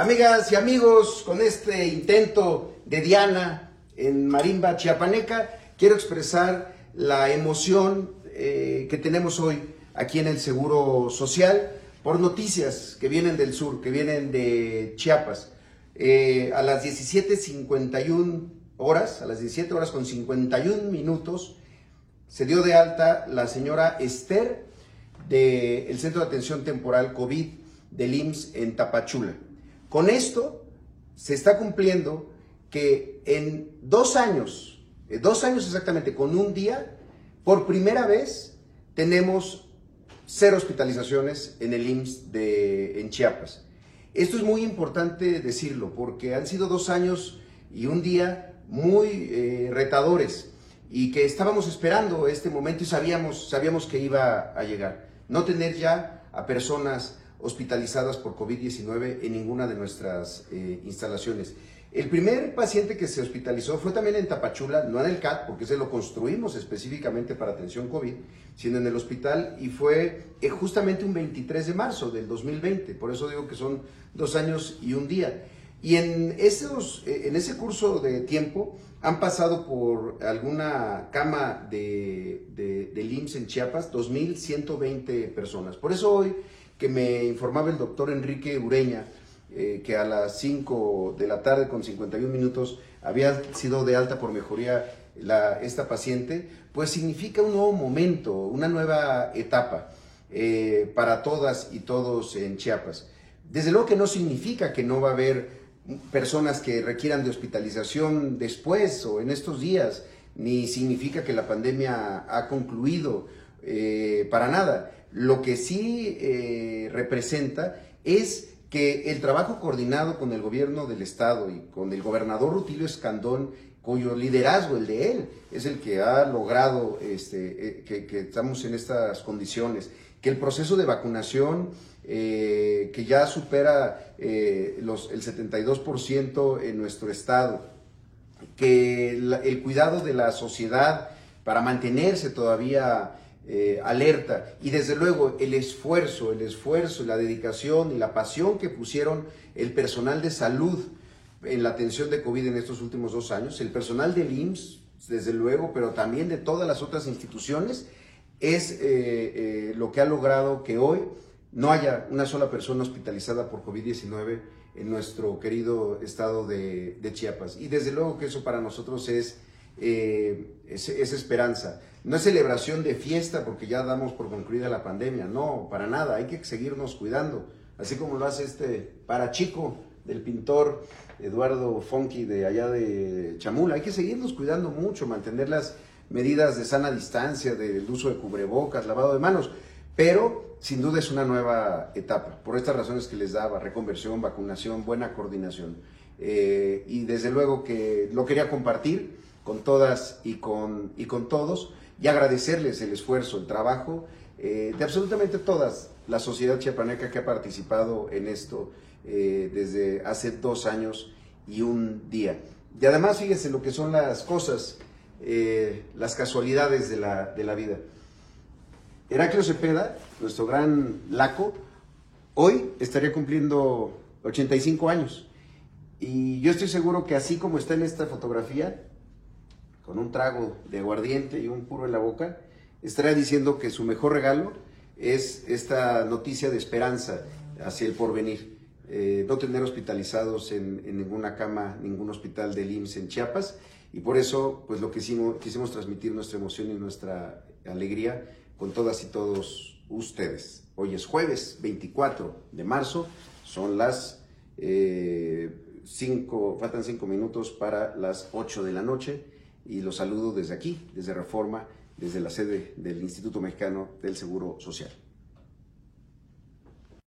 Amigas y amigos, con este intento de Diana en Marimba Chiapaneca, quiero expresar la emoción eh, que tenemos hoy aquí en el Seguro Social por noticias que vienen del sur, que vienen de Chiapas. Eh, a las 17.51 horas, a las 17 horas con 51 minutos, se dio de alta la señora Esther del Centro de Atención Temporal COVID del IMSS en Tapachula. Con esto se está cumpliendo que en dos años, eh, dos años exactamente, con un día, por primera vez tenemos cero hospitalizaciones en el IMSS de, en Chiapas. Esto es muy importante decirlo porque han sido dos años y un día muy eh, retadores y que estábamos esperando este momento y sabíamos, sabíamos que iba a llegar. No tener ya a personas hospitalizadas por COVID-19 en ninguna de nuestras eh, instalaciones. El primer paciente que se hospitalizó fue también en Tapachula, no en el CAT, porque se lo construimos específicamente para atención COVID, sino en el hospital y fue eh, justamente un 23 de marzo del 2020. Por eso digo que son dos años y un día. Y en, esos, eh, en ese curso de tiempo han pasado por alguna cama de, de, del IMSS en Chiapas 2.120 personas. Por eso hoy que me informaba el doctor Enrique Ureña, eh, que a las 5 de la tarde con 51 minutos había sido de alta por mejoría la, esta paciente, pues significa un nuevo momento, una nueva etapa eh, para todas y todos en Chiapas. Desde luego que no significa que no va a haber personas que requieran de hospitalización después o en estos días, ni significa que la pandemia ha concluido, eh, para nada lo que sí eh, representa es que el trabajo coordinado con el gobierno del estado y con el gobernador Rutilio Escandón, cuyo liderazgo, el de él, es el que ha logrado este, eh, que, estamos en estas condiciones, que el proceso de vacunación eh, que ya supera el 72% en nuestro estado, que el cuidado de la sociedad para mantenerse todavía eh, alerta y desde luego el esfuerzo, el esfuerzo, la dedicación y la pasión que pusieron el personal de salud en la atención de COVID en estos últimos dos años, el personal del IMSS, desde luego, pero también de todas las otras instituciones, es eh, eh, lo que ha logrado que hoy no haya una sola persona hospitalizada por COVID-19 en nuestro querido estado de, de Chiapas. Y desde luego que eso para nosotros es eh, es, esperanza. No es celebración de fiesta porque ya damos por concluida la pandemia, no, para nada, hay que seguirnos cuidando, así como lo hace este parachico del pintor Eduardo Fonki de allá de Chamula, hay que seguirnos cuidando mucho, mantener las medidas de sana distancia, del uso de cubrebocas, lavado de manos, pero sin duda es una nueva etapa, por estas razones que les daba, reconversión, vacunación, buena coordinación. Eh, y desde luego que lo quería compartir con todas y con, y con todos y agradecerles el esfuerzo, el trabajo eh, de absolutamente todas la sociedad chiapaneca que ha participado en esto eh, desde hace dos años y un día. Y además, fíjense lo que son las cosas, eh, las casualidades de la, de la vida. Heraclio Cepeda, nuestro gran laco, hoy estaría cumpliendo 85 años. Y yo estoy seguro que así como está en esta fotografía, con un trago de aguardiente y un puro en la boca, estaría diciendo que su mejor regalo es esta noticia de esperanza hacia el porvenir. Eh, no tener hospitalizados en, ninguna cama, ningún hospital del IMSS en Chiapas. Y por eso, pues lo que hicimos, quisimos transmitir nuestra emoción y nuestra alegría con todas y todos ustedes. Hoy es jueves 24 de marzo, son las 5, eh, faltan 5 minutos para las 8 de la noche y los saludo desde aquí, desde Reforma, desde la sede del Instituto Mexicano del Seguro Social.